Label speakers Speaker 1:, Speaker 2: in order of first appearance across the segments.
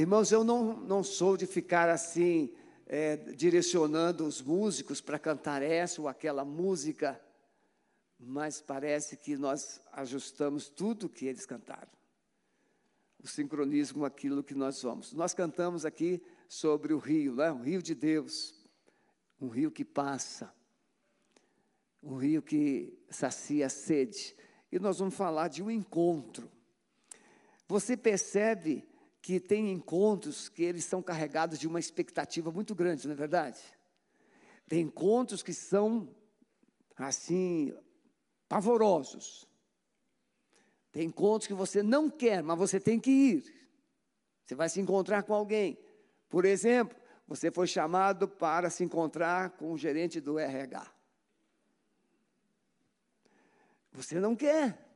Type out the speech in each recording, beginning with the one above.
Speaker 1: Irmãos, eu não, não sou de ficar assim, é, direcionando os músicos para cantar essa ou aquela música, mas parece que nós ajustamos tudo que eles cantaram. O sincronismo, aquilo que nós somos. Nós cantamos aqui sobre o rio, né? o rio de Deus, um rio que passa, um rio que sacia a sede. E nós vamos falar de um encontro. Você percebe que tem encontros que eles são carregados de uma expectativa muito grande, não é verdade? Tem encontros que são assim pavorosos. Tem encontros que você não quer, mas você tem que ir. Você vai se encontrar com alguém. Por exemplo, você foi chamado para se encontrar com o gerente do RH. Você não quer.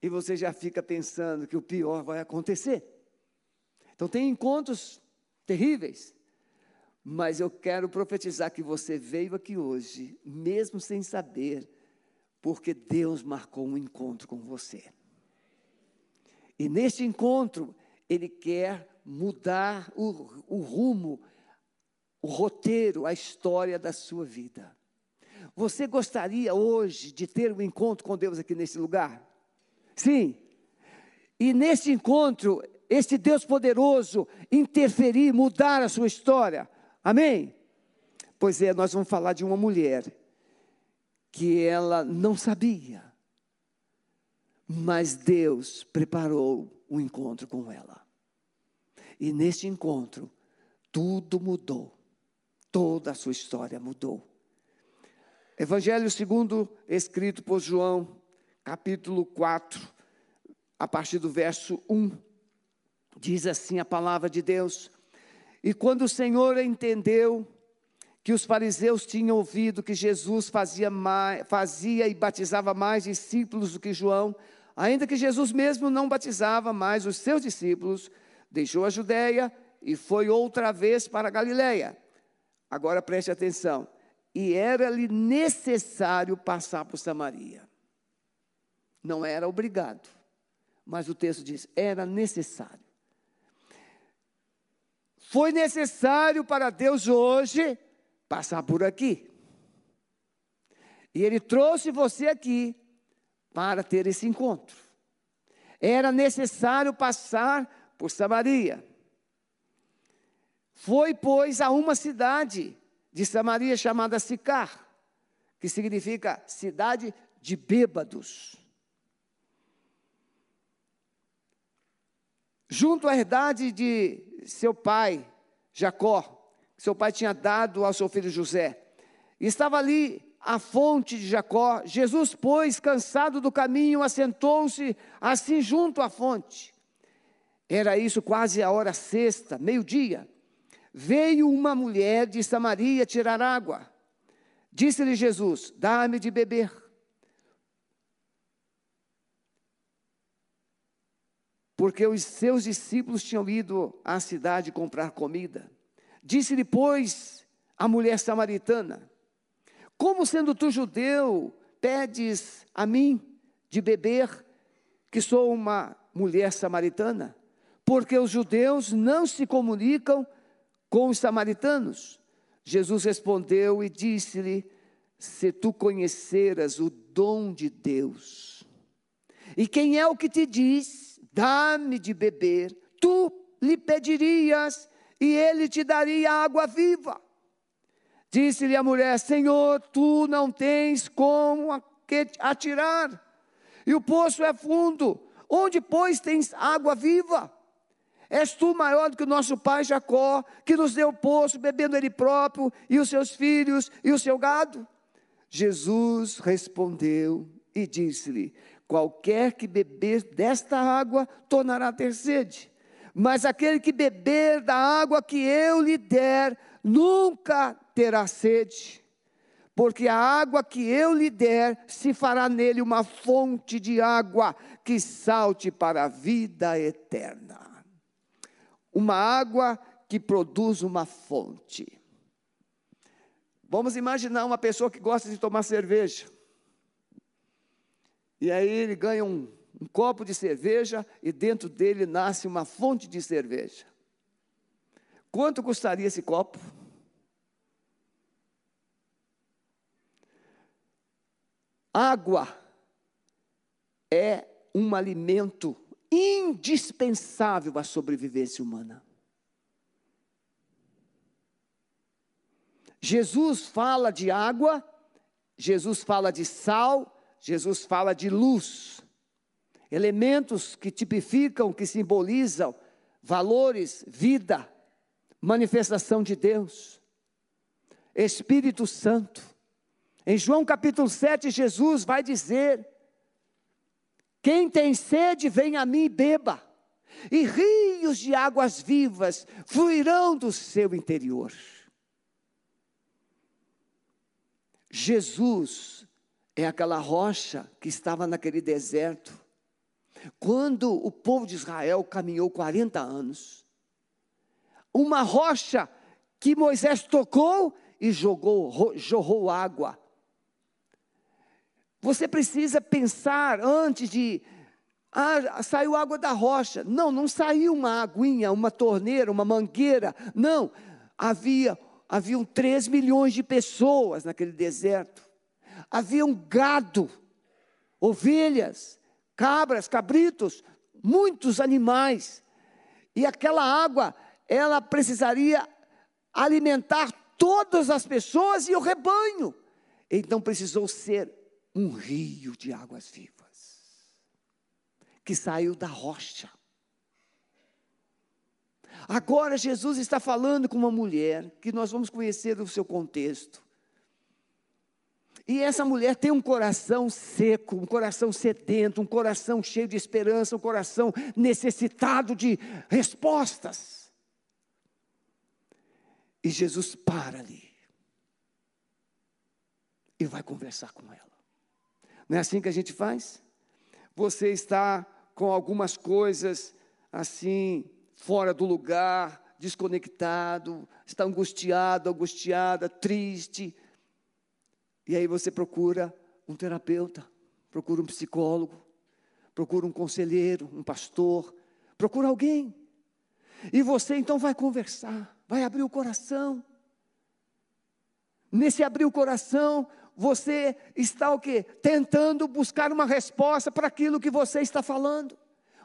Speaker 1: E você já fica pensando que o pior vai acontecer. Então, tem encontros terríveis. Mas eu quero profetizar que você veio aqui hoje, mesmo sem saber, porque Deus marcou um encontro com você. E neste encontro, Ele quer mudar o, o rumo, o roteiro, a história da sua vida. Você gostaria hoje de ter um encontro com Deus aqui nesse lugar? Sim. E nesse encontro, este Deus poderoso interferir, mudar a sua história. Amém? Pois é, nós vamos falar de uma mulher que ela não sabia, mas Deus preparou um encontro com ela. E neste encontro, tudo mudou. Toda a sua história mudou. Evangelho segundo escrito por João, capítulo 4, a partir do verso 1. Diz assim a palavra de Deus: E quando o Senhor entendeu que os fariseus tinham ouvido que Jesus fazia, mais, fazia e batizava mais discípulos do que João, ainda que Jesus mesmo não batizava mais os seus discípulos, deixou a Judéia e foi outra vez para a Galiléia. Agora preste atenção. E era-lhe necessário passar por Samaria. Não era obrigado, mas o texto diz: era necessário. Foi necessário para Deus hoje passar por aqui. E Ele trouxe você aqui para ter esse encontro. Era necessário passar por Samaria. Foi, pois, a uma cidade de Samaria chamada Sicar, que significa cidade de bêbados. Junto à herdade de seu pai, Jacó, seu pai tinha dado ao seu filho José. Estava ali a fonte de Jacó. Jesus, pois, cansado do caminho, assentou-se assim junto à fonte. Era isso quase a hora sexta, meio-dia. Veio uma mulher de Samaria tirar água. Disse-lhe Jesus: Dá-me de beber. Porque os seus discípulos tinham ido à cidade comprar comida. Disse-lhe, pois, a mulher samaritana: Como sendo tu judeu, pedes a mim de beber, que sou uma mulher samaritana? porque os judeus não se comunicam com os samaritanos. Jesus respondeu e disse-lhe: Se tu conheceras o dom de Deus, e quem é o que te diz, dá-me de beber, tu lhe pedirias e ele te daria água viva. Disse-lhe a mulher: Senhor, tu não tens como atirar, e o poço é fundo, onde, pois, tens água viva? És tu maior do que o nosso pai Jacó, que nos deu o poço, bebendo ele próprio, e os seus filhos, e o seu gado? Jesus respondeu e disse-lhe: Qualquer que beber desta água tornará a ter sede, mas aquele que beber da água que eu lhe der, nunca terá sede. Porque a água que eu lhe der se fará nele uma fonte de água que salte para a vida eterna uma água que produz uma fonte. Vamos imaginar uma pessoa que gosta de tomar cerveja. E aí ele ganha um, um copo de cerveja e dentro dele nasce uma fonte de cerveja. Quanto custaria esse copo? Água é um alimento indispensável à sobrevivência humana. Jesus fala de água, Jesus fala de sal, Jesus fala de luz. Elementos que tipificam, que simbolizam valores, vida, manifestação de Deus. Espírito Santo. Em João capítulo 7, Jesus vai dizer: Quem tem sede, vem a mim e beba, e rios de águas vivas fluirão do seu interior. Jesus é aquela rocha que estava naquele deserto. Quando o povo de Israel caminhou 40 anos, uma rocha que Moisés tocou e jogou, jorrou água. Você precisa pensar antes de. Ah, saiu água da rocha. Não, não saiu uma aguinha, uma torneira, uma mangueira. Não. Havia, haviam 3 milhões de pessoas naquele deserto. Havia um gado, ovelhas, cabras, cabritos, muitos animais. E aquela água, ela precisaria alimentar todas as pessoas e o rebanho. Então precisou ser um rio de águas vivas, que saiu da rocha. Agora Jesus está falando com uma mulher, que nós vamos conhecer o seu contexto. E essa mulher tem um coração seco, um coração sedento, um coração cheio de esperança, um coração necessitado de respostas. E Jesus para ali e vai conversar com ela. Não é assim que a gente faz? Você está com algumas coisas assim, fora do lugar, desconectado, está angustiado, angustiada, triste. E aí você procura um terapeuta, procura um psicólogo, procura um conselheiro, um pastor, procura alguém. E você então vai conversar, vai abrir o coração. Nesse abrir o coração, você está o quê? Tentando buscar uma resposta para aquilo que você está falando.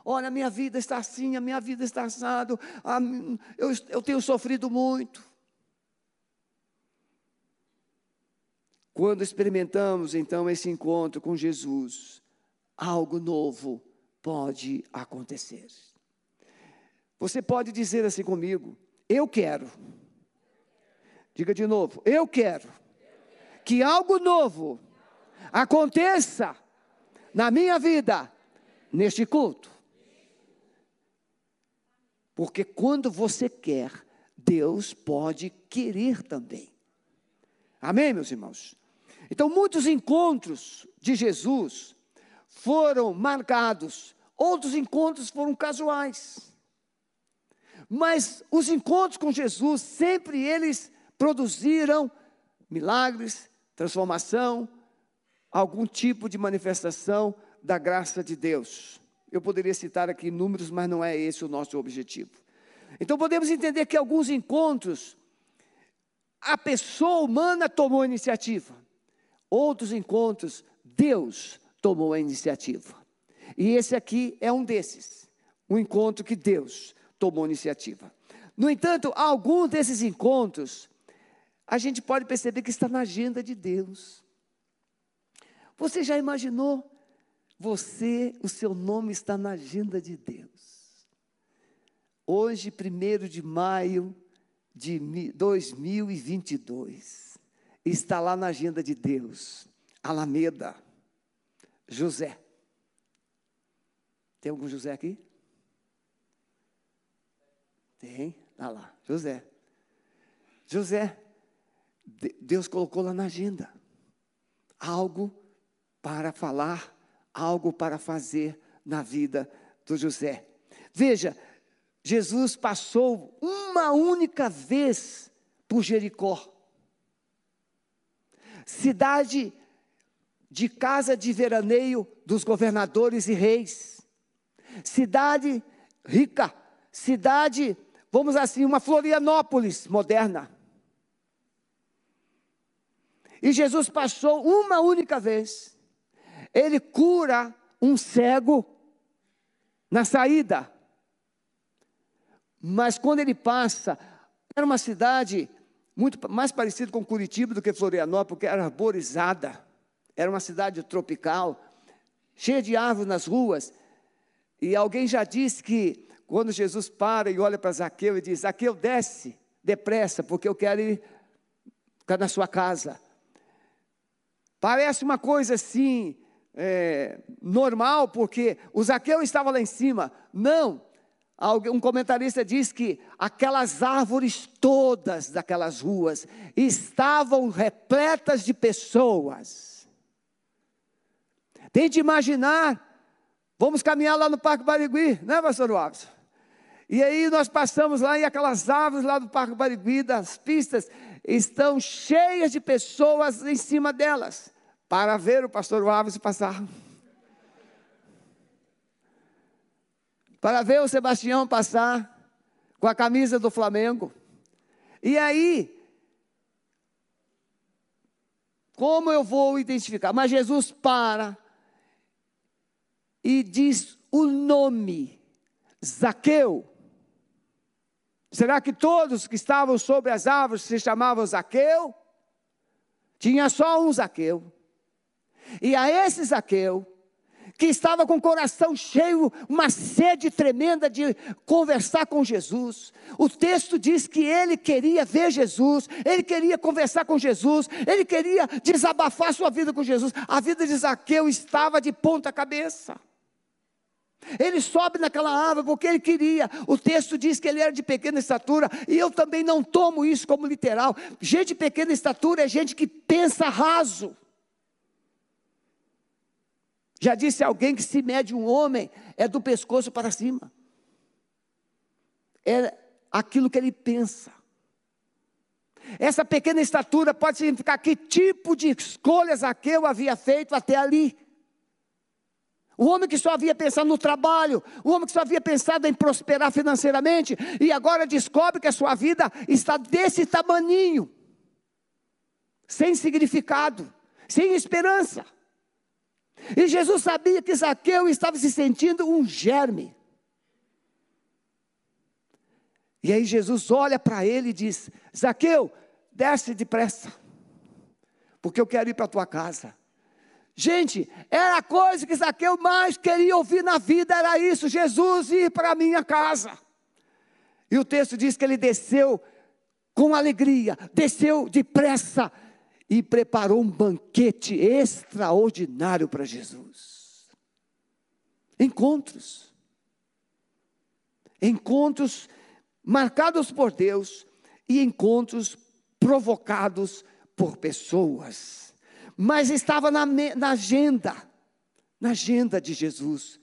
Speaker 1: Olha, a minha vida está assim, a minha vida está assado, a, eu, eu tenho sofrido muito. Quando experimentamos então esse encontro com Jesus, algo novo pode acontecer. Você pode dizer assim comigo: Eu quero. Diga de novo: Eu quero que algo novo aconteça na minha vida, neste culto. Porque quando você quer, Deus pode querer também. Amém, meus irmãos? Então, muitos encontros de Jesus foram marcados, outros encontros foram casuais. Mas os encontros com Jesus, sempre eles produziram milagres, transformação, algum tipo de manifestação da graça de Deus. Eu poderia citar aqui números, mas não é esse o nosso objetivo. Então podemos entender que alguns encontros a pessoa humana tomou a iniciativa. Outros encontros Deus tomou a iniciativa. E esse aqui é um desses. Um encontro que Deus tomou a iniciativa. No entanto, alguns desses encontros a gente pode perceber que está na agenda de Deus. Você já imaginou? Você, o seu nome está na agenda de Deus. Hoje, 1 de maio de 2022, está lá na agenda de Deus. Alameda, José. Tem algum José aqui? Tem, está lá, José. José, Deus colocou lá na agenda algo para falar, algo para fazer na vida do José. Veja, Jesus passou uma única vez por Jericó, cidade de casa de veraneio dos governadores e reis, cidade rica, cidade vamos assim, uma Florianópolis moderna. E Jesus passou uma única vez. Ele cura um cego na saída. Mas quando ele passa, era uma cidade muito mais parecida com Curitiba do que Florianópolis, porque era arborizada. Era uma cidade tropical, cheia de árvores nas ruas. E alguém já disse que quando Jesus para e olha para Zaqueu e diz: Zaqueu, desce depressa, porque eu quero ir na sua casa. Parece uma coisa assim, é, normal, porque o Zaqueu estava lá em cima. Não. Um comentarista diz que aquelas árvores todas daquelas ruas estavam repletas de pessoas. Tente imaginar, vamos caminhar lá no Parque Barigui, né, pastor Wallace? E aí nós passamos lá e aquelas árvores lá do Parque Barigui, das pistas, estão cheias de pessoas em cima delas, para ver o pastor Wallace passar. Para ver o Sebastião passar com a camisa do Flamengo. E aí, como eu vou identificar? Mas Jesus para e diz o nome, Zaqueu. Será que todos que estavam sobre as árvores se chamavam Zaqueu? Tinha só um Zaqueu. E a esse Zaqueu, que estava com o coração cheio, uma sede tremenda de conversar com Jesus. O texto diz que ele queria ver Jesus, ele queria conversar com Jesus, ele queria desabafar sua vida com Jesus. A vida de Zaqueu estava de ponta cabeça. Ele sobe naquela árvore porque ele queria. O texto diz que ele era de pequena estatura, e eu também não tomo isso como literal. Gente de pequena estatura é gente que pensa raso. Já disse alguém que se mede um homem é do pescoço para cima. É aquilo que ele pensa. Essa pequena estatura pode significar que tipo de escolhas Aqueu havia feito até ali. O homem que só havia pensado no trabalho, o homem que só havia pensado em prosperar financeiramente, e agora descobre que a sua vida está desse tamaninho, sem significado, sem esperança. E Jesus sabia que Zaqueu estava se sentindo um germe. E aí Jesus olha para ele e diz: Zaqueu, desce depressa, porque eu quero ir para a tua casa. Gente, era a coisa que Zaqueu mais queria ouvir na vida, era isso: Jesus ir para a minha casa. E o texto diz que ele desceu com alegria, desceu depressa e preparou um banquete extraordinário para Jesus. Encontros. Encontros marcados por Deus e encontros provocados por pessoas mas estava na, na agenda, na agenda de Jesus.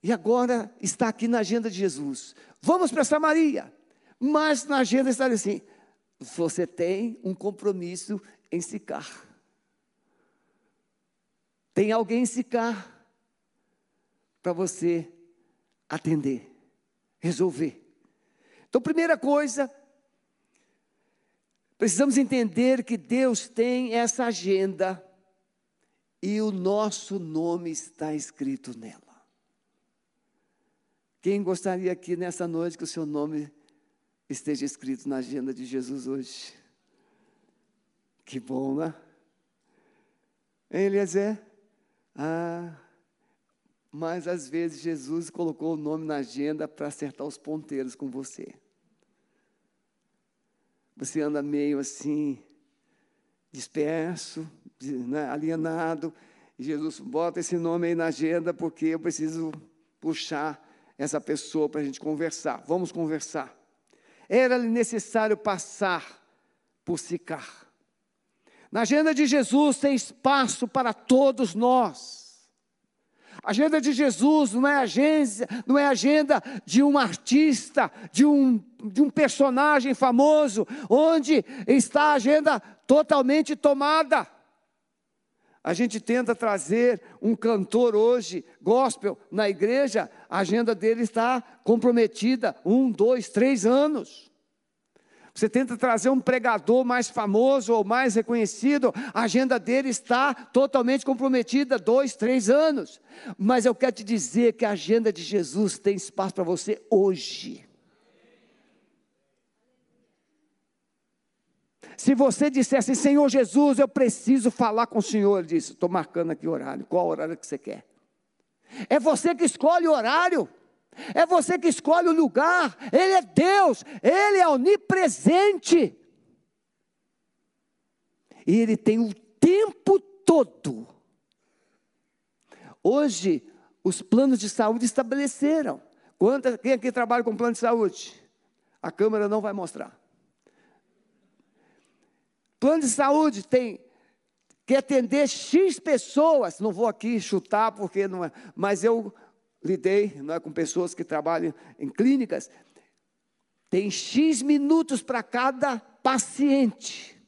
Speaker 1: E agora está aqui na agenda de Jesus. Vamos para Samaria. Mas na agenda está assim: você tem um compromisso em Sicar. Tem alguém em Sicar para você atender, resolver. Então, primeira coisa, Precisamos entender que Deus tem essa agenda e o nosso nome está escrito nela. Quem gostaria aqui nessa noite que o seu nome esteja escrito na agenda de Jesus hoje? Que bom, né? Hein, Eliezer? Ah, mas às vezes Jesus colocou o nome na agenda para acertar os ponteiros com você você anda meio assim, disperso, né, alienado. E Jesus bota esse nome aí na agenda porque eu preciso puxar essa pessoa para a gente conversar. Vamos conversar. Era necessário passar por Sicar. Na agenda de Jesus tem espaço para todos nós. A agenda de Jesus não é agência, não é agenda de um artista, de um, de um personagem famoso, onde está a agenda totalmente tomada. A gente tenta trazer um cantor hoje, gospel, na igreja, a agenda dele está comprometida, um, dois, três anos. Você tenta trazer um pregador mais famoso ou mais reconhecido, a agenda dele está totalmente comprometida, dois, três anos. Mas eu quero te dizer que a agenda de Jesus tem espaço para você hoje. Se você dissesse, assim, Senhor Jesus, eu preciso falar com o Senhor, ele disse, estou marcando aqui o horário, qual horário que você quer? É você que escolhe o horário, é você que escolhe o lugar, Ele é Deus, Ele é onipresente, e Ele tem o tempo todo. Hoje, os planos de saúde estabeleceram. Quanta, quem aqui trabalha com plano de saúde? A câmera não vai mostrar. Plano de saúde tem que atender X pessoas, não vou aqui chutar porque não é, mas eu lidei não é, com pessoas que trabalham em clínicas, tem X minutos para cada paciente.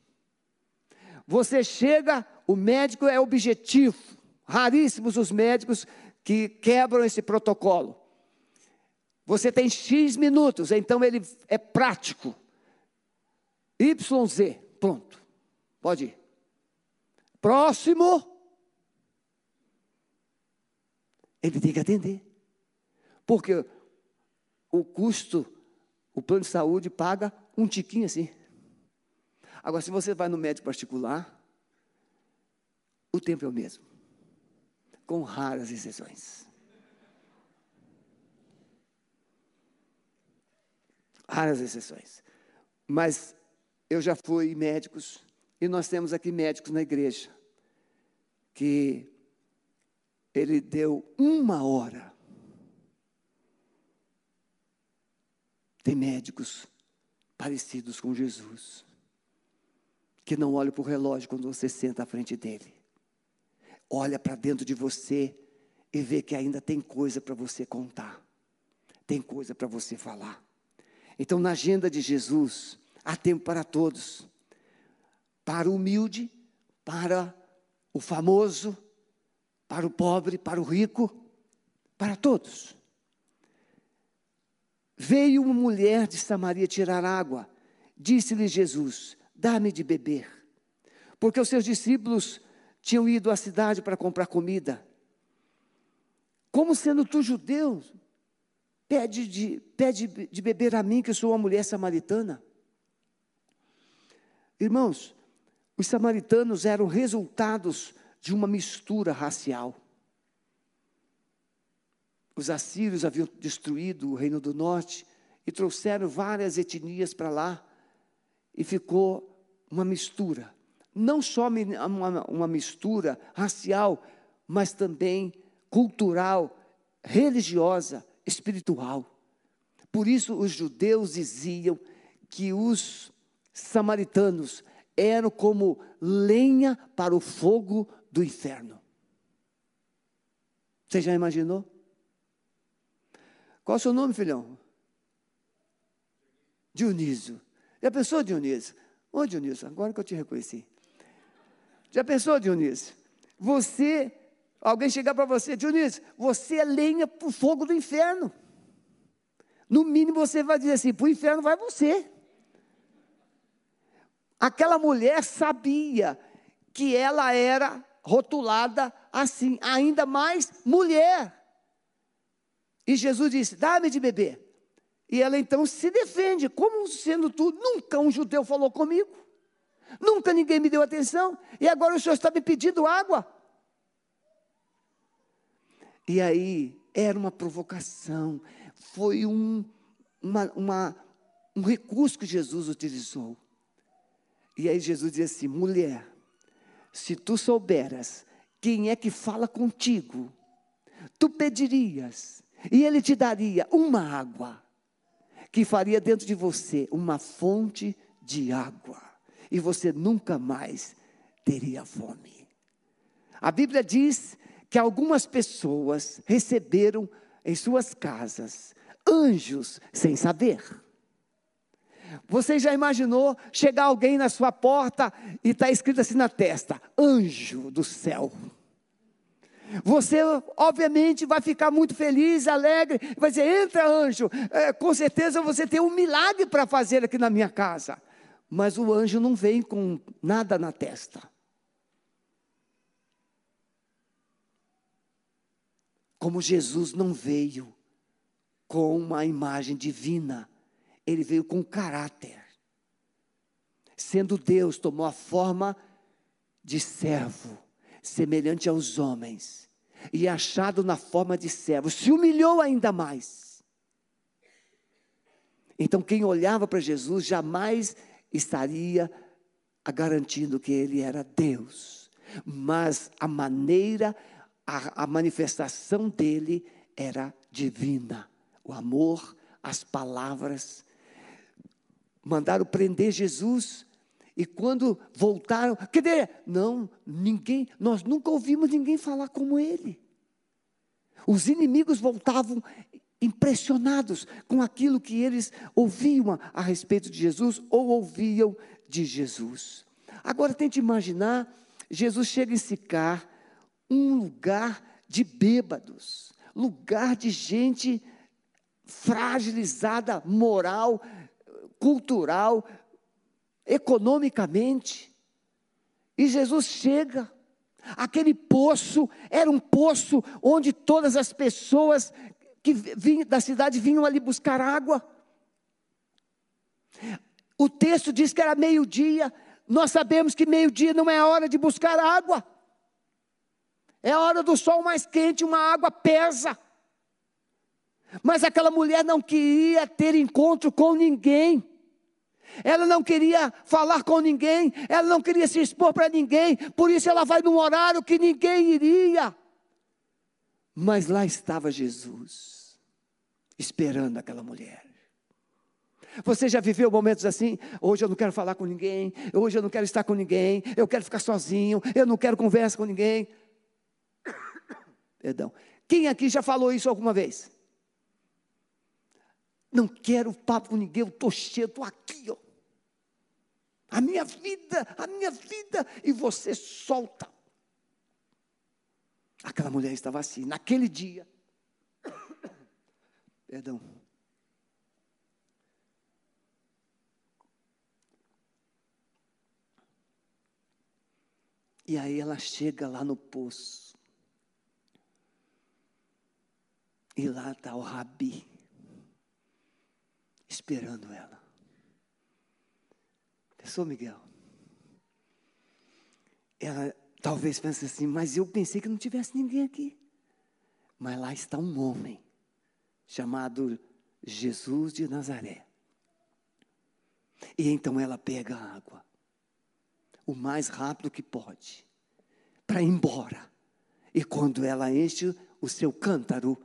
Speaker 1: Você chega, o médico é objetivo, raríssimos os médicos que quebram esse protocolo. Você tem X minutos, então ele é prático. YZ, pronto. Pode ir. Próximo. Ele tem que atender. Porque o custo, o plano de saúde paga um tiquinho assim. Agora, se você vai no médico particular, o tempo é o mesmo. Com raras exceções. Raras exceções. Mas eu já fui médicos e nós temos aqui médicos na igreja que ele deu uma hora. Tem médicos parecidos com Jesus, que não olham para o relógio quando você senta à frente dele. Olha para dentro de você e vê que ainda tem coisa para você contar, tem coisa para você falar. Então, na agenda de Jesus, há tempo para todos para o humilde, para o famoso, para o pobre, para o rico, para todos. Veio uma mulher de Samaria tirar água. Disse-lhe Jesus: Dá-me de beber. Porque os seus discípulos tinham ido à cidade para comprar comida. Como sendo tu judeu, pede de, pede de beber a mim, que sou uma mulher samaritana. Irmãos, os samaritanos eram resultados de uma mistura racial. Os assírios haviam destruído o reino do norte e trouxeram várias etnias para lá, e ficou uma mistura. Não só uma, uma mistura racial, mas também cultural, religiosa, espiritual. Por isso os judeus diziam que os samaritanos eram como lenha para o fogo do inferno. Você já imaginou? Qual é o seu nome, filhão? Dionísio. Já pensou, Dionísio? Ô, Dionísio, agora que eu te reconheci. Já pensou, Dionísio? Você, alguém chegar para você, Dionísio, você é lenha para o fogo do inferno. No mínimo você vai dizer assim: para o inferno vai você. Aquela mulher sabia que ela era rotulada assim, ainda mais mulher. E Jesus disse: Dá-me de beber. E ela então se defende, como sendo tudo, nunca um judeu falou comigo, nunca ninguém me deu atenção, e agora o senhor está me pedindo água. E aí, era uma provocação, foi um, uma, uma, um recurso que Jesus utilizou. E aí Jesus diz assim: mulher, se tu souberas quem é que fala contigo, tu pedirias, e ele te daria uma água, que faria dentro de você uma fonte de água, e você nunca mais teria fome. A Bíblia diz que algumas pessoas receberam em suas casas anjos sem saber. Você já imaginou chegar alguém na sua porta e está escrito assim na testa: anjo do céu. Você, obviamente, vai ficar muito feliz, alegre, vai dizer: entra, anjo, é, com certeza você tem um milagre para fazer aqui na minha casa. Mas o anjo não vem com nada na testa. Como Jesus não veio com uma imagem divina, ele veio com caráter. Sendo Deus, tomou a forma de servo, semelhante aos homens, e achado na forma de servo, se humilhou ainda mais. Então, quem olhava para Jesus jamais estaria garantindo que ele era Deus, mas a maneira, a, a manifestação dele era divina. O amor, as palavras. Mandaram prender Jesus. E quando voltaram, dizer, não, ninguém, nós nunca ouvimos ninguém falar como ele. Os inimigos voltavam impressionados com aquilo que eles ouviam a, a respeito de Jesus ou ouviam de Jesus. Agora tente imaginar, Jesus chega em Sicar, um lugar de bêbados, lugar de gente fragilizada moral, cultural, economicamente. E Jesus chega. Aquele poço era um poço onde todas as pessoas que vinham da cidade vinham ali buscar água. O texto diz que era meio-dia. Nós sabemos que meio-dia não é a hora de buscar água. É a hora do sol mais quente, uma água pesa. Mas aquela mulher não queria ter encontro com ninguém. Ela não queria falar com ninguém, ela não queria se expor para ninguém, por isso ela vai num horário que ninguém iria. Mas lá estava Jesus, esperando aquela mulher. Você já viveu momentos assim? Hoje eu não quero falar com ninguém, hoje eu não quero estar com ninguém, eu quero ficar sozinho, eu não quero conversa com ninguém. Perdão. Quem aqui já falou isso alguma vez? Não quero papo com ninguém, eu estou cheio, estou aqui, ó. A minha vida, a minha vida, e você solta. Aquela mulher estava assim, naquele dia. Perdão. E aí ela chega lá no poço. E lá está o Rabi esperando ela. Pensou, Miguel? Ela talvez pense assim, mas eu pensei que não tivesse ninguém aqui. Mas lá está um homem chamado Jesus de Nazaré. E então ela pega a água, o mais rápido que pode, para ir embora. E quando ela enche o seu cântaro,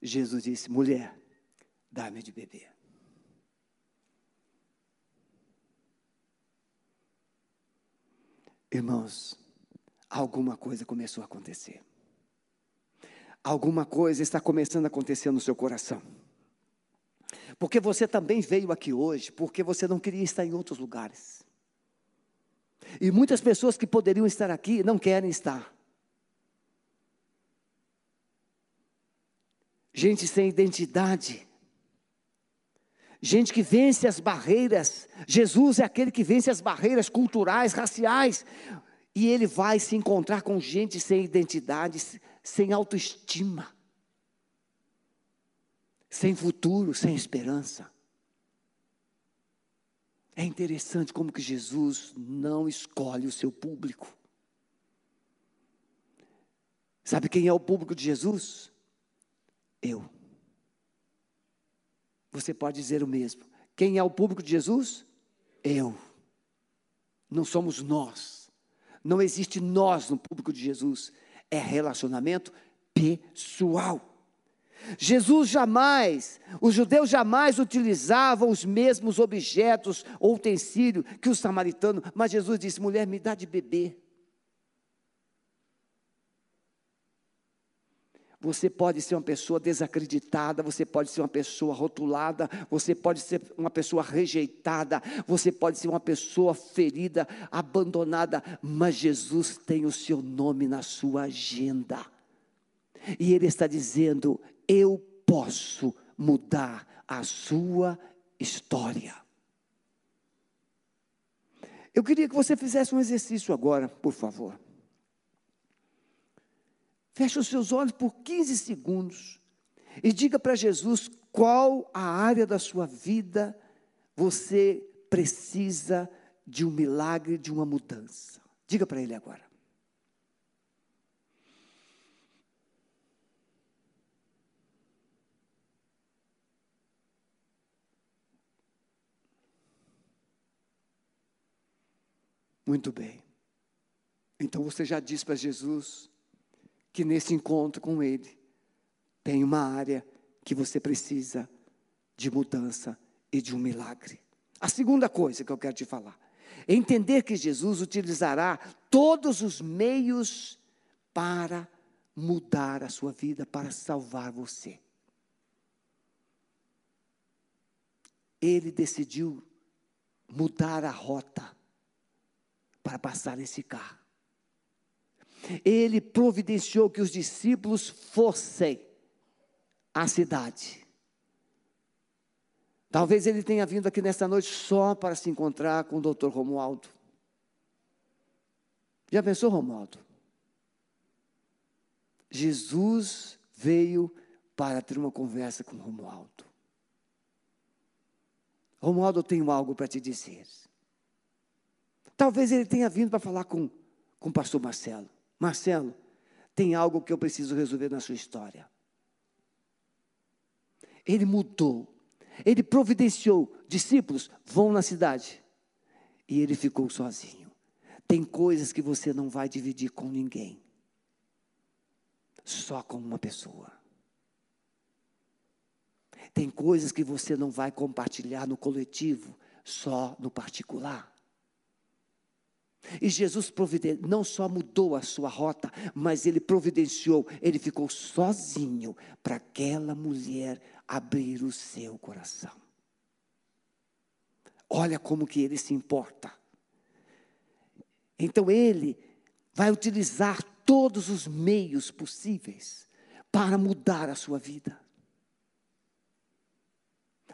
Speaker 1: Jesus disse: mulher, dá-me de beber. Irmãos, alguma coisa começou a acontecer. Alguma coisa está começando a acontecer no seu coração. Porque você também veio aqui hoje, porque você não queria estar em outros lugares. E muitas pessoas que poderiam estar aqui não querem estar. Gente sem identidade, gente que vence as barreiras. Jesus é aquele que vence as barreiras culturais, raciais. E ele vai se encontrar com gente sem identidade, sem autoestima, sem futuro, sem esperança. É interessante como que Jesus não escolhe o seu público. Sabe quem é o público de Jesus? Eu. Você pode dizer o mesmo. Quem é o público de Jesus? Eu. Não somos nós. Não existe nós no público de Jesus. É relacionamento pessoal. Jesus jamais, os judeus jamais utilizavam os mesmos objetos ou utensílios que os samaritanos, mas Jesus disse: mulher, me dá de beber. Você pode ser uma pessoa desacreditada, você pode ser uma pessoa rotulada, você pode ser uma pessoa rejeitada, você pode ser uma pessoa ferida, abandonada, mas Jesus tem o seu nome na sua agenda. E Ele está dizendo: Eu posso mudar a sua história. Eu queria que você fizesse um exercício agora, por favor. Feche os seus olhos por 15 segundos e diga para Jesus qual a área da sua vida você precisa de um milagre, de uma mudança. Diga para Ele agora. Muito bem. Então você já disse para Jesus que nesse encontro com Ele tem uma área que você precisa de mudança e de um milagre. A segunda coisa que eu quero te falar é entender que Jesus utilizará todos os meios para mudar a sua vida, para salvar você. Ele decidiu mudar a rota para passar esse carro ele providenciou que os discípulos fossem à cidade. Talvez ele tenha vindo aqui nesta noite só para se encontrar com o doutor Romualdo. Já pensou, Romualdo? Jesus veio para ter uma conversa com Romualdo. Romualdo, eu tenho algo para te dizer. Talvez ele tenha vindo para falar com, com o pastor Marcelo. Marcelo, tem algo que eu preciso resolver na sua história. Ele mudou, ele providenciou, discípulos vão na cidade. E ele ficou sozinho. Tem coisas que você não vai dividir com ninguém, só com uma pessoa. Tem coisas que você não vai compartilhar no coletivo, só no particular. E Jesus não só mudou a sua rota, mas ele providenciou, ele ficou sozinho para aquela mulher abrir o seu coração. Olha como que ele se importa. Então ele vai utilizar todos os meios possíveis para mudar a sua vida.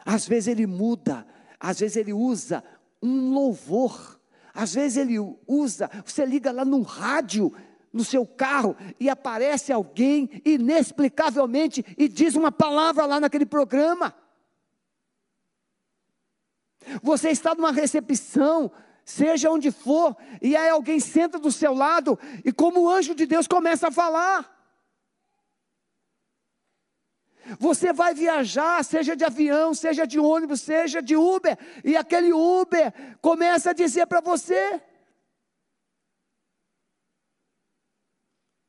Speaker 1: Às vezes ele muda, às vezes ele usa um louvor às vezes ele usa, você liga lá no rádio, no seu carro, e aparece alguém inexplicavelmente e diz uma palavra lá naquele programa. Você está numa recepção, seja onde for, e aí alguém senta do seu lado, e como o anjo de Deus começa a falar. Você vai viajar, seja de avião, seja de ônibus, seja de Uber, e aquele Uber começa a dizer para você.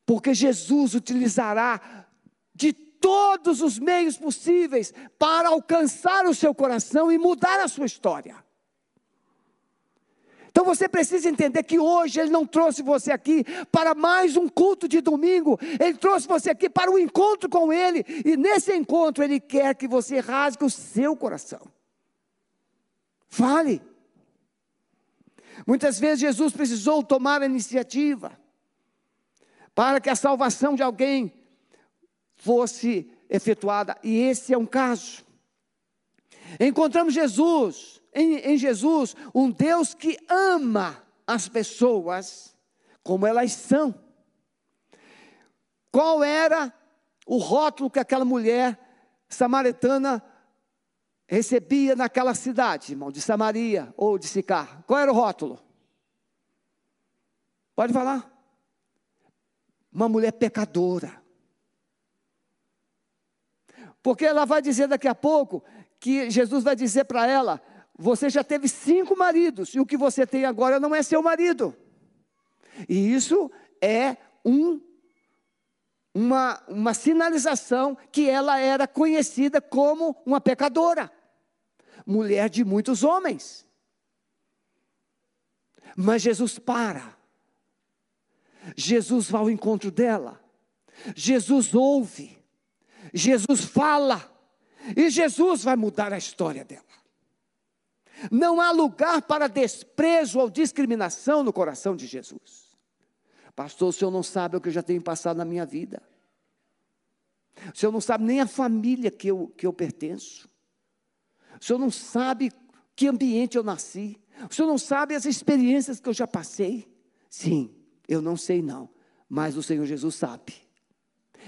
Speaker 1: Porque Jesus utilizará de todos os meios possíveis para alcançar o seu coração e mudar a sua história. Então você precisa entender que hoje Ele não trouxe você aqui para mais um culto de domingo, Ele trouxe você aqui para um encontro com Ele, e nesse encontro Ele quer que você rasgue o seu coração. Fale. Muitas vezes Jesus precisou tomar a iniciativa para que a salvação de alguém fosse efetuada, e esse é um caso. Encontramos Jesus em, em Jesus um Deus que ama as pessoas como elas são. Qual era o rótulo que aquela mulher samaritana recebia naquela cidade, irmão, de Samaria ou de Sicar? Qual era o rótulo? Pode falar. Uma mulher pecadora. Porque ela vai dizer daqui a pouco que Jesus vai dizer para ela: você já teve cinco maridos e o que você tem agora não é seu marido. E isso é um, uma, uma sinalização que ela era conhecida como uma pecadora, mulher de muitos homens. Mas Jesus para. Jesus vai ao encontro dela. Jesus ouve, Jesus fala, e Jesus vai mudar a história dela. Não há lugar para desprezo ou discriminação no coração de Jesus. Pastor, o senhor não sabe o que eu já tenho passado na minha vida. O senhor não sabe nem a família que eu, que eu pertenço. O senhor não sabe que ambiente eu nasci. O senhor não sabe as experiências que eu já passei. Sim, eu não sei não, mas o Senhor Jesus sabe.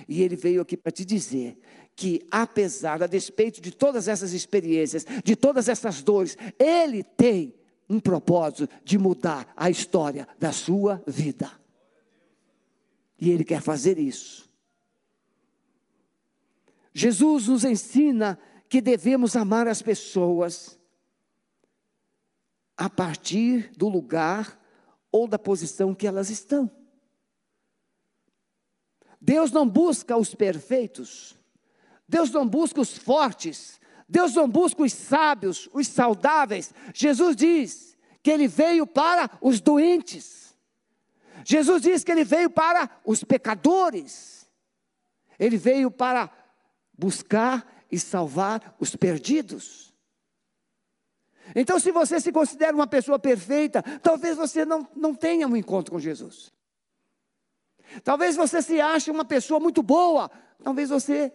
Speaker 1: E ele veio aqui para te dizer que, apesar, a despeito de todas essas experiências, de todas essas dores, Ele tem um propósito de mudar a história da sua vida. E Ele quer fazer isso. Jesus nos ensina que devemos amar as pessoas a partir do lugar ou da posição que elas estão. Deus não busca os perfeitos, Deus não busca os fortes, Deus não busca os sábios, os saudáveis. Jesus diz que ele veio para os doentes. Jesus diz que ele veio para os pecadores. Ele veio para buscar e salvar os perdidos. Então, se você se considera uma pessoa perfeita, talvez você não, não tenha um encontro com Jesus. Talvez você se ache uma pessoa muito boa, talvez você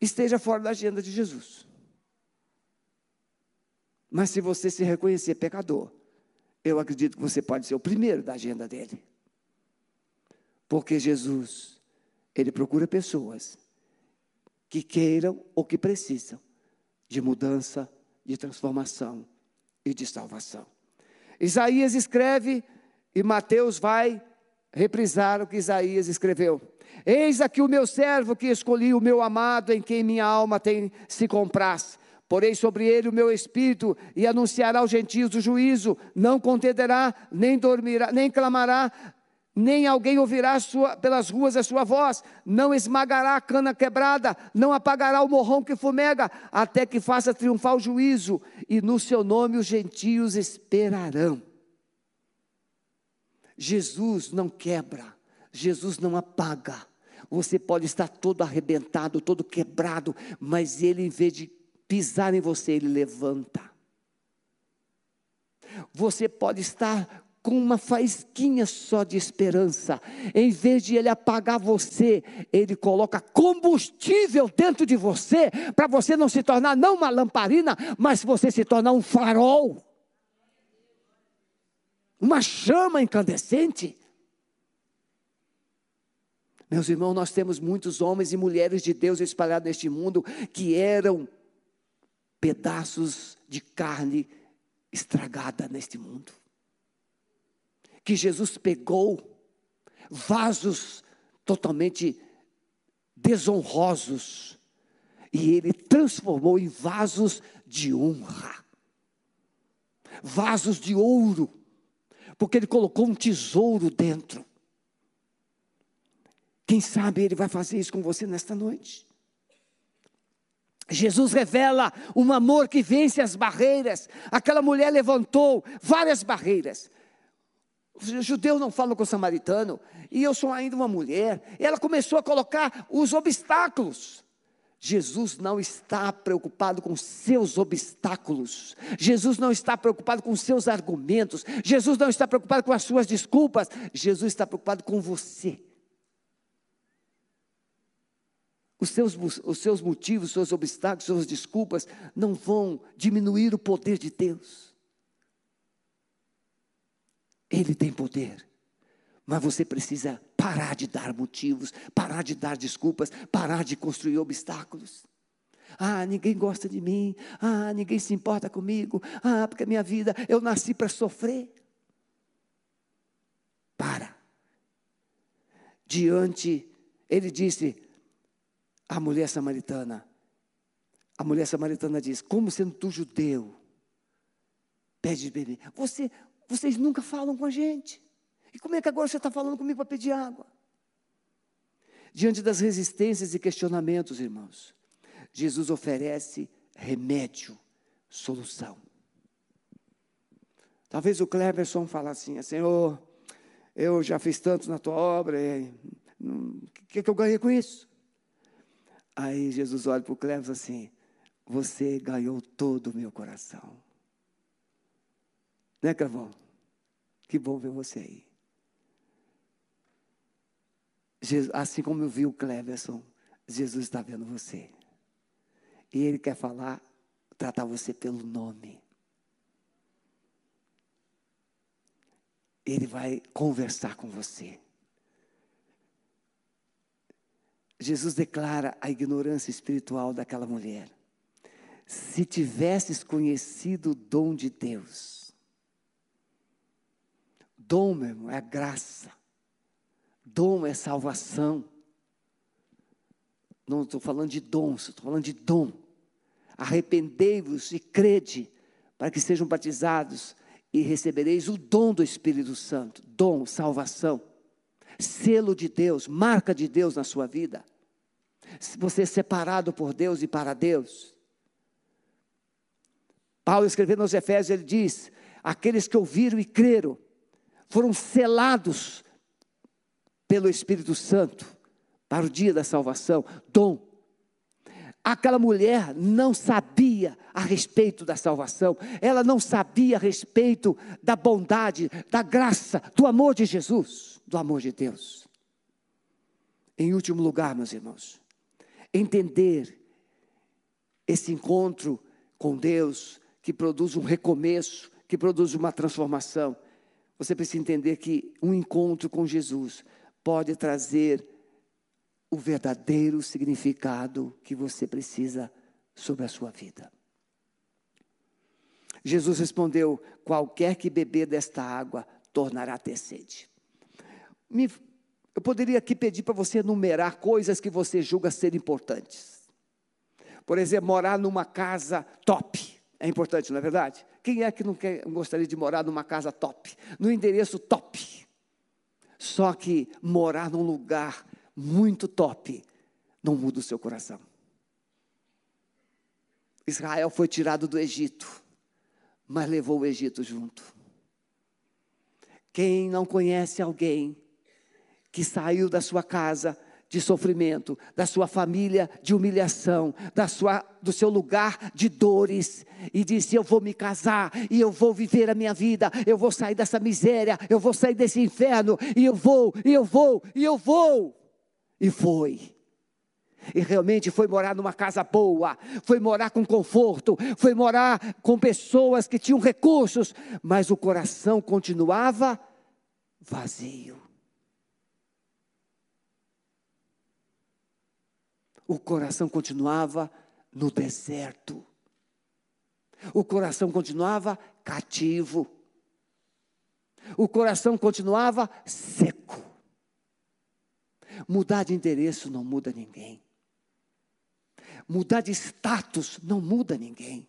Speaker 1: esteja fora da agenda de Jesus. Mas se você se reconhecer pecador, eu acredito que você pode ser o primeiro da agenda dele. Porque Jesus, ele procura pessoas que queiram ou que precisam de mudança, de transformação e de salvação. Isaías escreve e Mateus vai reprisar o que Isaías escreveu. Eis aqui o meu servo que escolhi, o meu amado, em quem minha alma tem se compraz. Porei sobre ele o meu espírito e anunciará aos gentios o juízo. Não contenderá, nem dormirá, nem clamará, nem alguém ouvirá sua, pelas ruas a sua voz, não esmagará a cana quebrada, não apagará o morrão que fumega, até que faça triunfar o juízo, e no seu nome os gentios esperarão. Jesus não quebra, Jesus não apaga. Você pode estar todo arrebentado, todo quebrado, mas ele, em vez de pisar em você, ele levanta. Você pode estar com uma faísquinha só de esperança. Em vez de ele apagar você, ele coloca combustível dentro de você, para você não se tornar não uma lamparina, mas você se tornar um farol. Uma chama incandescente. Meus irmãos, nós temos muitos homens e mulheres de Deus espalhados neste mundo que eram pedaços de carne estragada neste mundo que Jesus pegou vasos totalmente desonrosos e ele transformou em vasos de honra, vasos de ouro, porque ele colocou um tesouro dentro. Quem sabe ele vai fazer isso com você nesta noite? Jesus revela um amor que vence as barreiras. Aquela mulher levantou várias barreiras, o judeu não fala com o samaritano, e eu sou ainda uma mulher. Ela começou a colocar os obstáculos. Jesus não está preocupado com seus obstáculos. Jesus não está preocupado com seus argumentos. Jesus não está preocupado com as suas desculpas. Jesus está preocupado com você. Os seus, os seus motivos, os seus obstáculos, suas desculpas não vão diminuir o poder de Deus. Ele tem poder. Mas você precisa parar de dar motivos, parar de dar desculpas, parar de construir obstáculos. Ah, ninguém gosta de mim. Ah, ninguém se importa comigo. Ah, porque a minha vida, eu nasci para sofrer. Para. Diante, ele disse à mulher samaritana. A mulher samaritana diz: Como sendo tu judeu, pede de beber. Você, vocês nunca falam com a gente. E como é que agora você está falando comigo para pedir água? Diante das resistências e questionamentos, irmãos, Jesus oferece remédio, solução. Talvez o Cleverson fale assim, Senhor, eu já fiz tanto na tua obra, O que, que eu ganhei com isso? Aí Jesus olha para o Cleves assim: Você ganhou todo o meu coração. Né, Clevão? Que bom ver você aí. Assim como eu vi o Cleverson, Jesus está vendo você. E Ele quer falar, tratar você pelo nome. Ele vai conversar com você. Jesus declara a ignorância espiritual daquela mulher. Se tivesses conhecido o dom de Deus, dom, meu irmão, é graça, dom é salvação. Não estou falando de dons, estou falando de dom. Arrependei-vos e crede, para que sejam batizados e recebereis o dom do Espírito Santo dom, salvação, selo de Deus, marca de Deus na sua vida. Você é separado por Deus e para Deus. Paulo escrevendo aos Efésios, ele diz: aqueles que ouviram e creram foram selados pelo Espírito Santo para o dia da salvação, dom. Aquela mulher não sabia a respeito da salvação, ela não sabia a respeito da bondade, da graça, do amor de Jesus, do amor de Deus. Em último lugar, meus irmãos, entender esse encontro com Deus que produz um recomeço, que produz uma transformação. Você precisa entender que um encontro com Jesus pode trazer o verdadeiro significado que você precisa sobre a sua vida. Jesus respondeu: Qualquer que beber desta água tornará a ter sede. Me, eu poderia aqui pedir para você enumerar coisas que você julga ser importantes. Por exemplo, morar numa casa top. É importante, não é verdade? Quem é que não quer, gostaria de morar numa casa top? No endereço top. Só que morar num lugar muito top, não muda o seu coração. Israel foi tirado do Egito, mas levou o Egito junto. Quem não conhece alguém que saiu da sua casa de sofrimento, da sua família de humilhação, da sua, do seu lugar de dores, e disse: Eu vou me casar, e eu vou viver a minha vida, eu vou sair dessa miséria, eu vou sair desse inferno, e eu vou, e eu vou, e eu vou. E foi. E realmente foi morar numa casa boa, foi morar com conforto, foi morar com pessoas que tinham recursos, mas o coração continuava vazio. O coração continuava no deserto. O coração continuava cativo. O coração continuava seco. Mudar de endereço não muda ninguém. Mudar de status não muda ninguém.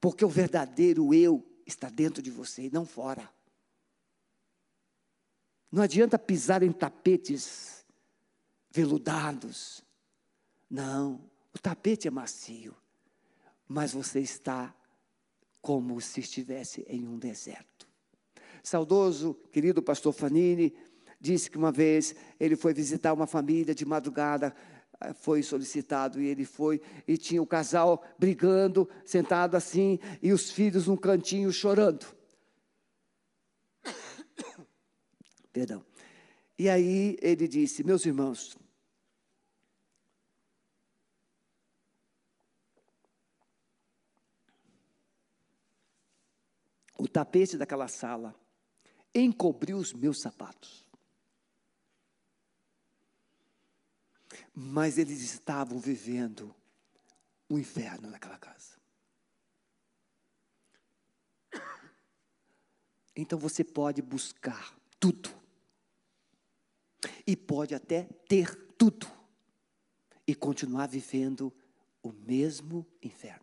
Speaker 1: Porque o verdadeiro eu está dentro de você e não fora. Não adianta pisar em tapetes veludados. Não, o tapete é macio, mas você está como se estivesse em um deserto. Saudoso, querido pastor Fanini, disse que uma vez ele foi visitar uma família de madrugada, eh, foi solicitado e ele foi e tinha o casal brigando, sentado assim, e os filhos num cantinho chorando. Perdão. E aí ele disse: Meus irmãos, o tapete daquela sala encobriu os meus sapatos. Mas eles estavam vivendo o um inferno naquela casa. Então você pode buscar tudo. E pode até ter tudo. E continuar vivendo o mesmo inferno.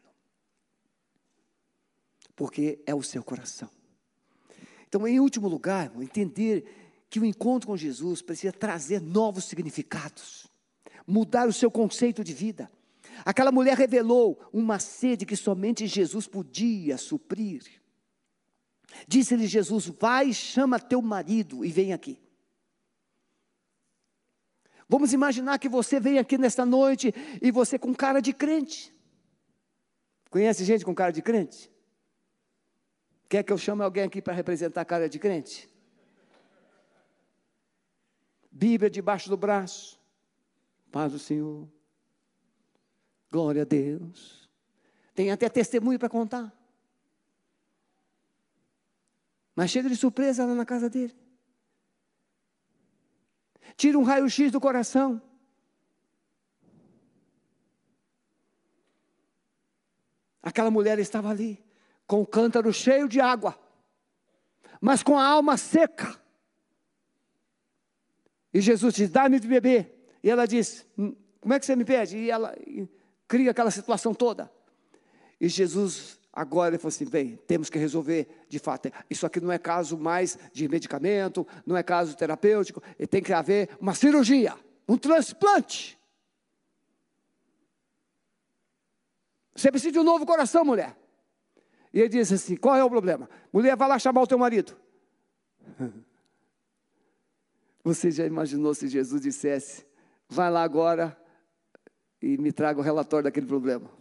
Speaker 1: Porque é o seu coração. Então, em último lugar, entender que o encontro com Jesus precisa trazer novos significados mudar o seu conceito de vida. Aquela mulher revelou uma sede que somente Jesus podia suprir. Disse-lhe Jesus: Vai, chama teu marido e vem aqui. Vamos imaginar que você vem aqui nesta noite e você com cara de crente. Conhece gente com cara de crente? Quer que eu chame alguém aqui para representar a cara de crente? Bíblia debaixo do braço. Paz do Senhor. Glória a Deus. Tem até testemunho para contar. Mas chega de surpresa lá na casa dele. Tira um raio-x do coração. Aquela mulher estava ali, com o cântaro cheio de água, mas com a alma seca. E Jesus diz: Dá-me de beber. E ela diz: hum, Como é que você me pede? E ela cria aquela situação toda. E Jesus agora ele falou assim: bem, temos que resolver de fato. Isso aqui não é caso mais de medicamento, não é caso terapêutico, e tem que haver uma cirurgia, um transplante. Você precisa de um novo coração, mulher. E ele disse assim: qual é o problema? Mulher, vai lá chamar o teu marido. Você já imaginou se Jesus dissesse: vai lá agora e me traga o relatório daquele problema?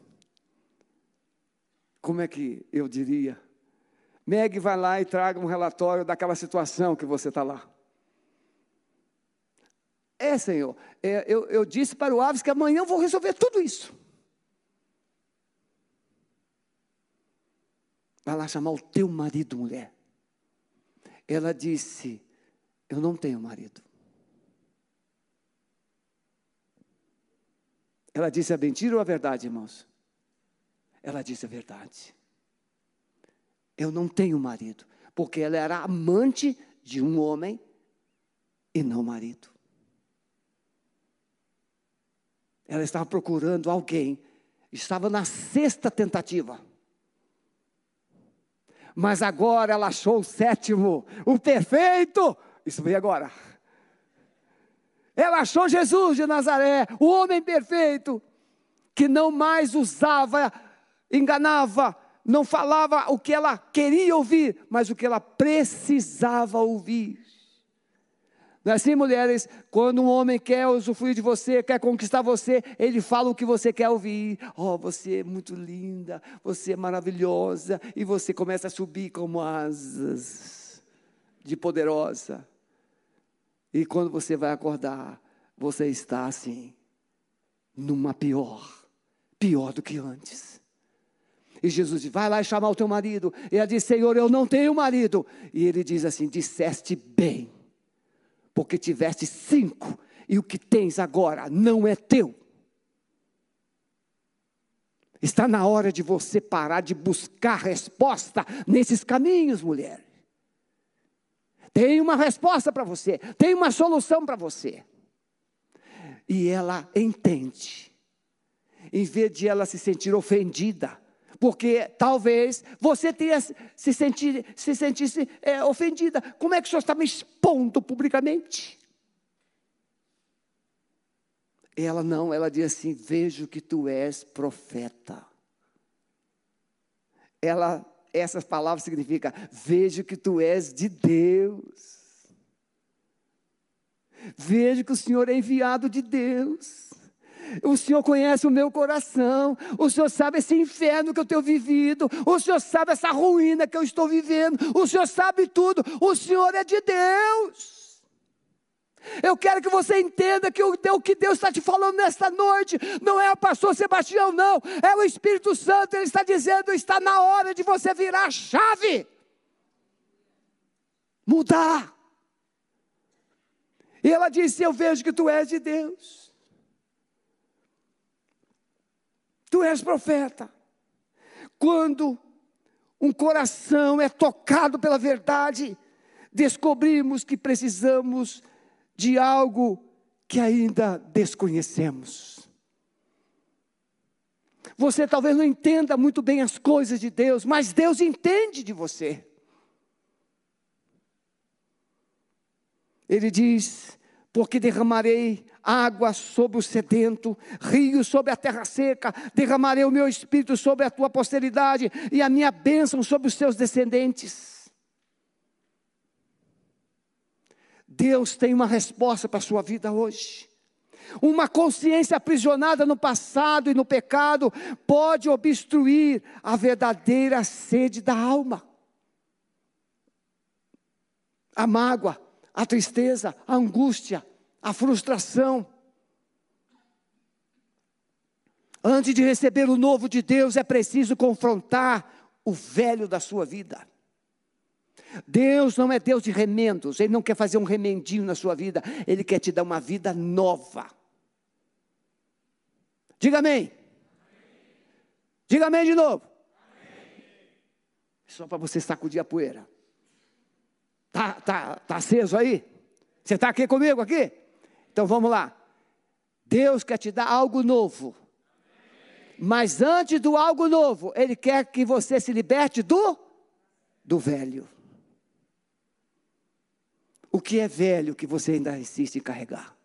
Speaker 1: Como é que eu diria? Meg, vai lá e traga um relatório daquela situação que você está lá. É, Senhor, é, eu, eu disse para o Aves que amanhã eu vou resolver tudo isso. Vai lá chamar o teu marido, mulher. Ela disse: Eu não tenho marido. Ela disse a mentira ou a verdade, irmãos? Ela disse a verdade. Eu não tenho marido, porque ela era amante de um homem e não marido. Ela estava procurando alguém, estava na sexta tentativa. Mas agora ela achou o sétimo, o perfeito. Isso veio agora. Ela achou Jesus de Nazaré, o homem perfeito, que não mais usava enganava, não falava o que ela queria ouvir, mas o que ela precisava ouvir. Não é assim, mulheres? Quando um homem quer usufruir de você, quer conquistar você, ele fala o que você quer ouvir. Oh, você é muito linda, você é maravilhosa, e você começa a subir como asas de poderosa. E quando você vai acordar, você está assim, numa pior, pior do que antes. E Jesus diz: Vai lá e chamar o teu marido. E ela diz: Senhor, eu não tenho marido. E ele diz assim: Disseste bem, porque tiveste cinco, e o que tens agora não é teu. Está na hora de você parar de buscar resposta nesses caminhos, mulher. Tem uma resposta para você, tem uma solução para você. E ela entende. Em vez de ela se sentir ofendida, porque talvez você tenha se, sentir, se sentisse é, ofendida. Como é que o senhor está me expondo publicamente? Ela não, ela diz assim: Vejo que tu és profeta. Ela, essas palavras significam: Vejo que tu és de Deus. Vejo que o Senhor é enviado de Deus. O Senhor conhece o meu coração. O Senhor sabe esse inferno que eu tenho vivido. O Senhor sabe essa ruína que eu estou vivendo. O Senhor sabe tudo. O Senhor é de Deus. Eu quero que você entenda que o que Deus está te falando nesta noite não é o pastor Sebastião, não. É o Espírito Santo. Ele está dizendo: está na hora de você virar a chave. Mudar. E ela disse: Eu vejo que tu és de Deus. Tu és profeta. Quando um coração é tocado pela verdade, descobrimos que precisamos de algo que ainda desconhecemos. Você talvez não entenda muito bem as coisas de Deus, mas Deus entende de você. Ele diz: Porque derramarei água sobre o sedento, rios sobre a terra seca, derramarei o meu espírito sobre a tua posteridade e a minha bênção sobre os teus descendentes. Deus tem uma resposta para a sua vida hoje. Uma consciência aprisionada no passado e no pecado pode obstruir a verdadeira sede da alma. A mágoa, a tristeza, a angústia, a frustração. Antes de receber o novo de Deus, é preciso confrontar o velho da sua vida. Deus não é Deus de remendos, Ele não quer fazer um remendinho na sua vida, Ele quer te dar uma vida nova. Diga amém. Diga amém de novo. Só para você sacudir a poeira. Tá, tá, tá aceso aí? Você está aqui comigo aqui? Então vamos lá. Deus quer te dar algo novo. Mas antes do algo novo, Ele quer que você se liberte do, do velho. O que é velho que você ainda insiste em carregar?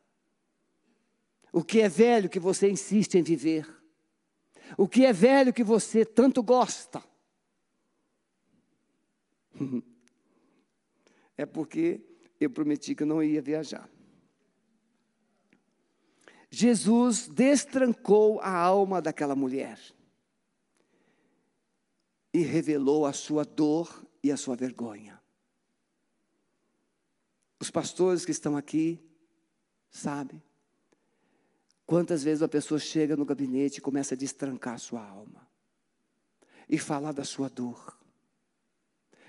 Speaker 1: O que é velho que você insiste em viver? O que é velho que você tanto gosta? É porque eu prometi que eu não ia viajar. Jesus destrancou a alma daquela mulher e revelou a sua dor e a sua vergonha. Os pastores que estão aqui sabem quantas vezes a pessoa chega no gabinete e começa a destrancar a sua alma e falar da sua dor,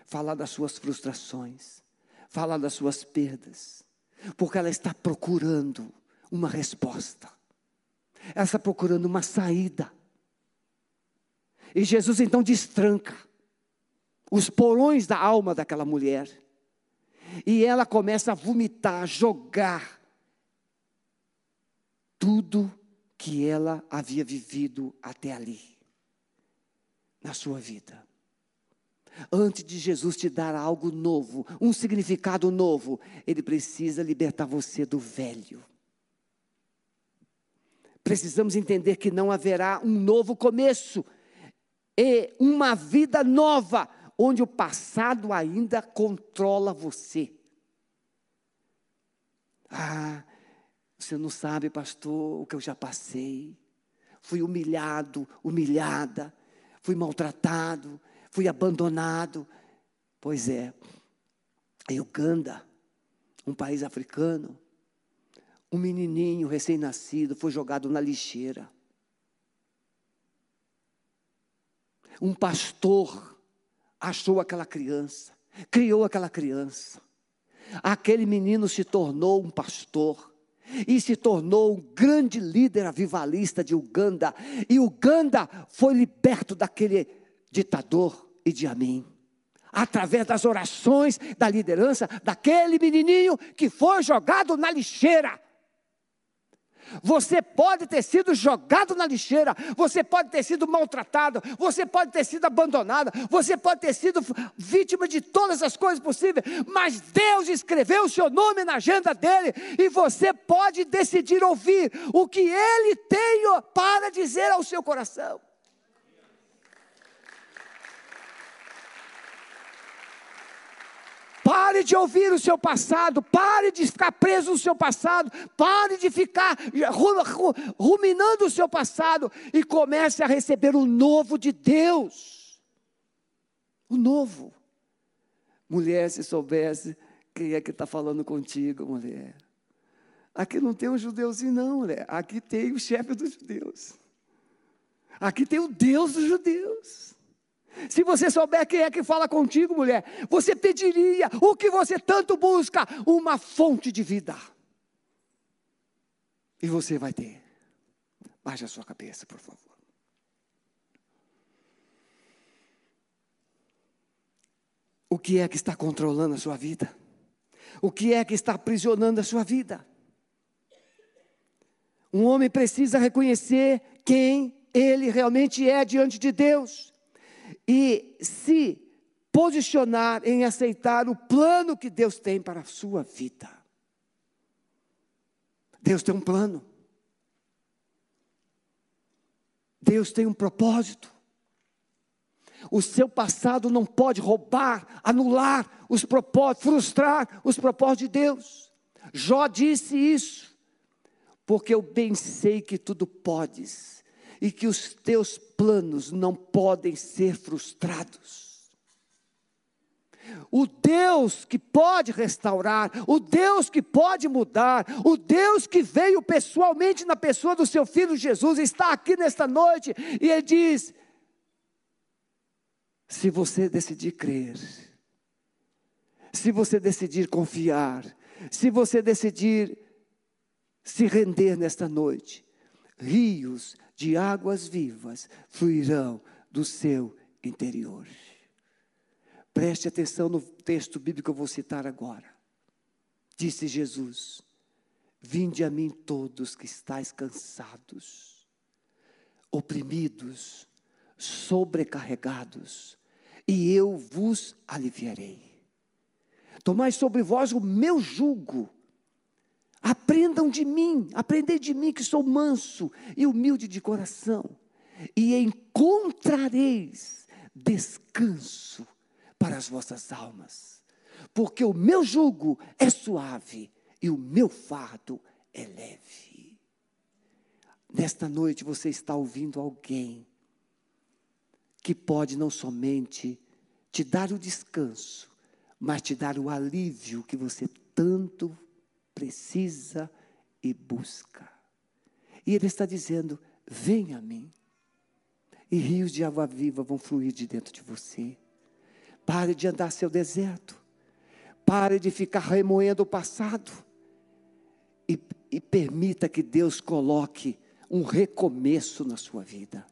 Speaker 1: falar das suas frustrações, falar das suas perdas, porque ela está procurando uma resposta, ela está procurando uma saída. E Jesus então destranca os porões da alma daquela mulher e ela começa a vomitar, jogar tudo que ela havia vivido até ali, na sua vida. Antes de Jesus te dar algo novo, um significado novo, Ele precisa libertar você do velho. Precisamos entender que não haverá um novo começo e uma vida nova onde o passado ainda controla você. Ah, você não sabe, pastor, o que eu já passei. Fui humilhado, humilhada, fui maltratado, fui abandonado. Pois é, em Uganda, um país africano, um menininho recém-nascido foi jogado na lixeira. Um pastor achou aquela criança, criou aquela criança. Aquele menino se tornou um pastor e se tornou um grande líder avivalista de Uganda. E Uganda foi liberto daquele ditador Idi Amin. Através das orações da liderança daquele menininho que foi jogado na lixeira. Você pode ter sido jogado na lixeira, você pode ter sido maltratado, você pode ter sido abandonado, você pode ter sido vítima de todas as coisas possíveis, mas Deus escreveu o seu nome na agenda dele e você pode decidir ouvir o que ele tem para dizer ao seu coração. Pare de ouvir o seu passado, pare de ficar preso no seu passado, pare de ficar ruminando o seu passado e comece a receber o novo de Deus. O novo. Mulher, se soubesse quem é que está falando contigo, mulher. Aqui não tem um judeuzinho, não, mulher. Aqui tem o chefe dos judeus. Aqui tem o Deus dos judeus. Se você souber quem é que fala contigo, mulher, você pediria o que você tanto busca: uma fonte de vida. E você vai ter. Baixe a sua cabeça, por favor. O que é que está controlando a sua vida? O que é que está aprisionando a sua vida? Um homem precisa reconhecer quem ele realmente é diante de Deus e se posicionar em aceitar o plano que Deus tem para a sua vida. Deus tem um plano. Deus tem um propósito. O seu passado não pode roubar, anular os propósitos, frustrar os propósitos de Deus. Jó disse isso. porque eu bem sei que tudo podes e que os teus planos não podem ser frustrados. O Deus que pode restaurar, o Deus que pode mudar, o Deus que veio pessoalmente na pessoa do seu filho Jesus, está aqui nesta noite e ele diz: se você decidir crer, se você decidir confiar, se você decidir se render nesta noite, rios de águas vivas fluirão do seu interior. Preste atenção no texto bíblico que eu vou citar agora. Disse Jesus: Vinde a mim todos que estáis cansados, oprimidos, sobrecarregados, e eu vos aliviarei. Tomai sobre vós o meu jugo. Aprendam de mim, aprendei de mim que sou manso e humilde de coração, e encontrareis descanso para as vossas almas, porque o meu jugo é suave e o meu fardo é leve. Nesta noite você está ouvindo alguém que pode não somente te dar o descanso, mas te dar o alívio que você tanto e busca. E Ele está dizendo: Venha a mim, e rios de água viva vão fluir de dentro de você. Pare de andar seu deserto. Pare de ficar remoendo o passado. E, e permita que Deus coloque um recomeço na sua vida.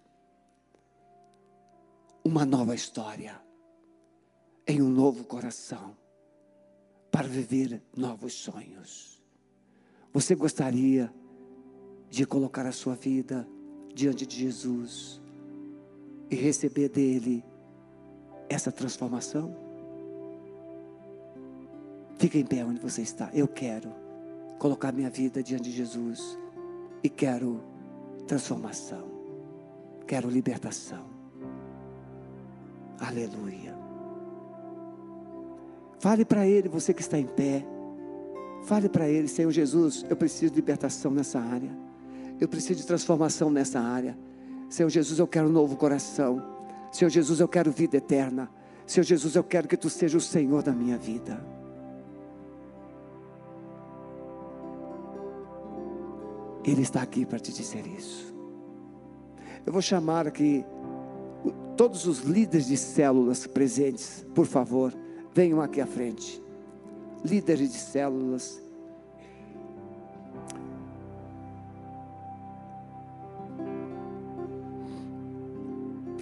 Speaker 1: Uma nova história. Em um novo coração. Para viver novos sonhos. Você gostaria de colocar a sua vida diante de Jesus e receber dele essa transformação? Fica em pé onde você está. Eu quero colocar minha vida diante de Jesus e quero transformação. Quero libertação. Aleluia. Fale para Ele, você que está em pé. Fale para Ele, Senhor Jesus, eu preciso de libertação nessa área. Eu preciso de transformação nessa área. Senhor Jesus, eu quero um novo coração. Senhor Jesus, eu quero vida eterna. Senhor Jesus, eu quero que tu seja o Senhor da minha vida. Ele está aqui para te dizer isso. Eu vou chamar aqui todos os líderes de células presentes, por favor, venham aqui à frente. Líderes de células,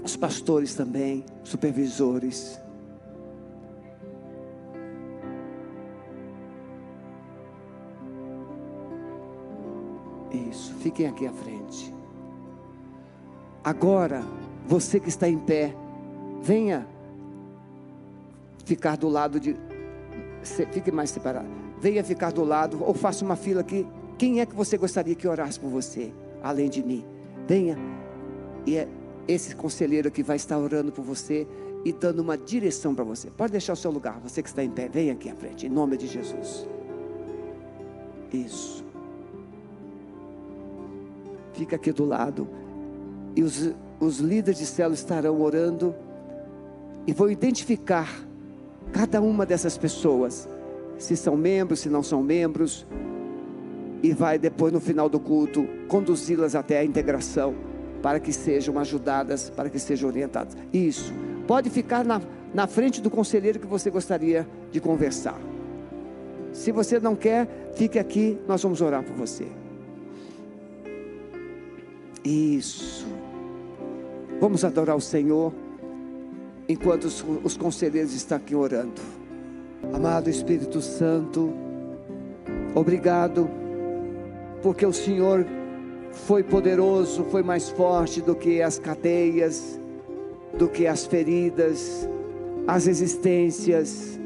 Speaker 1: os pastores também, supervisores. Isso, fiquem aqui à frente. Agora, você que está em pé, venha ficar do lado de. Fique mais separado. Venha ficar do lado, ou faça uma fila aqui. Quem é que você gostaria que orasse por você, além de mim? Venha. E é esse conselheiro que vai estar orando por você e dando uma direção para você. Pode deixar o seu lugar, você que está em pé, vem aqui à frente, em nome de Jesus. Isso. Fica aqui do lado. E os, os líderes de célula estarão orando e vão identificar cada uma dessas pessoas, se são membros, se não são membros, e vai depois no final do culto conduzi-las até a integração para que sejam ajudadas, para que sejam orientadas. Isso. Pode ficar na, na frente do conselheiro que você gostaria de conversar. Se você não quer, fique aqui, nós vamos orar por você. Isso. Vamos adorar o Senhor enquanto os, os conselheiros estão aqui orando. Amado Espírito Santo, obrigado, porque o Senhor foi poderoso, foi mais forte do que as cadeias, do que as feridas, as existências,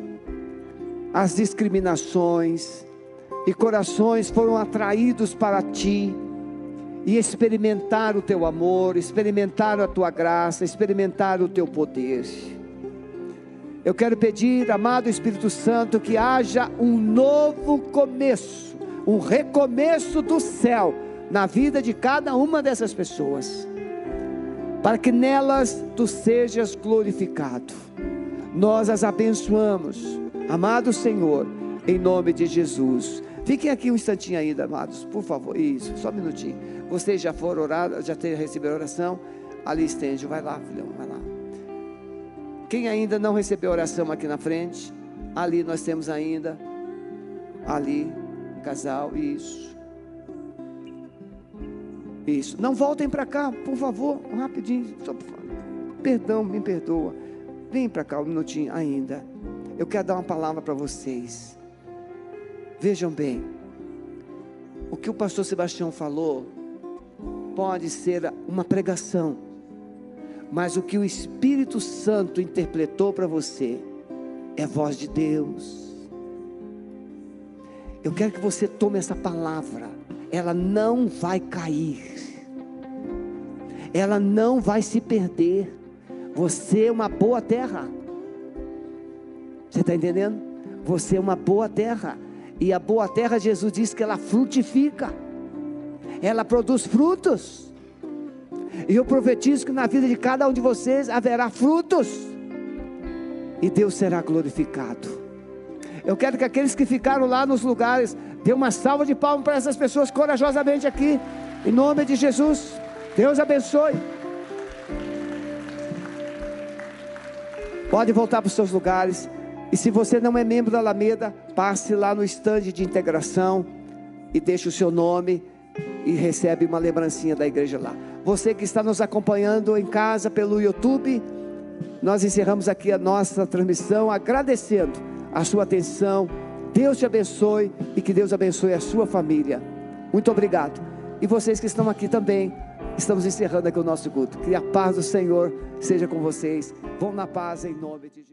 Speaker 1: as discriminações, e corações foram atraídos para ti e experimentaram o teu amor, experimentaram a tua graça, experimentaram o teu poder. Eu quero pedir, amado Espírito Santo, que haja um novo começo um recomeço do céu na vida de cada uma dessas pessoas, para que nelas tu sejas glorificado. Nós as abençoamos, amado Senhor, em nome de Jesus. Fiquem aqui um instantinho ainda, amados, por favor. Isso, só um minutinho. Vocês já foram orar, já receberam oração? Ali estende, vai lá, filhão, vai lá. Quem ainda não recebeu oração aqui na frente, ali nós temos ainda, ali, casal, isso. Isso. Não voltem para cá, por favor, rapidinho. Só, perdão, me perdoa. Vem para cá um minutinho ainda. Eu quero dar uma palavra para vocês. Vejam bem. O que o pastor Sebastião falou pode ser uma pregação, mas o que o Espírito Santo interpretou para você é voz de Deus. Eu quero que você tome essa palavra, ela não vai cair, ela não vai se perder. Você é uma boa terra. Você está entendendo? Você é uma boa terra. E a boa terra, Jesus diz que ela frutifica, ela produz frutos. E eu profetizo que na vida de cada um de vocês haverá frutos, e Deus será glorificado. Eu quero que aqueles que ficaram lá nos lugares, dê uma salva de palmas para essas pessoas corajosamente aqui, em nome de Jesus. Deus abençoe. Pode voltar para os seus lugares. E se você não é membro da Alameda, passe lá no estande de integração e deixe o seu nome e recebe uma lembrancinha da igreja lá. Você que está nos acompanhando em casa pelo YouTube, nós encerramos aqui a nossa transmissão agradecendo a sua atenção. Deus te abençoe e que Deus abençoe a sua família. Muito obrigado. E vocês que estão aqui também, Estamos encerrando aqui o nosso culto. Que a paz do Senhor seja com vocês. Vão na paz em nome de Jesus.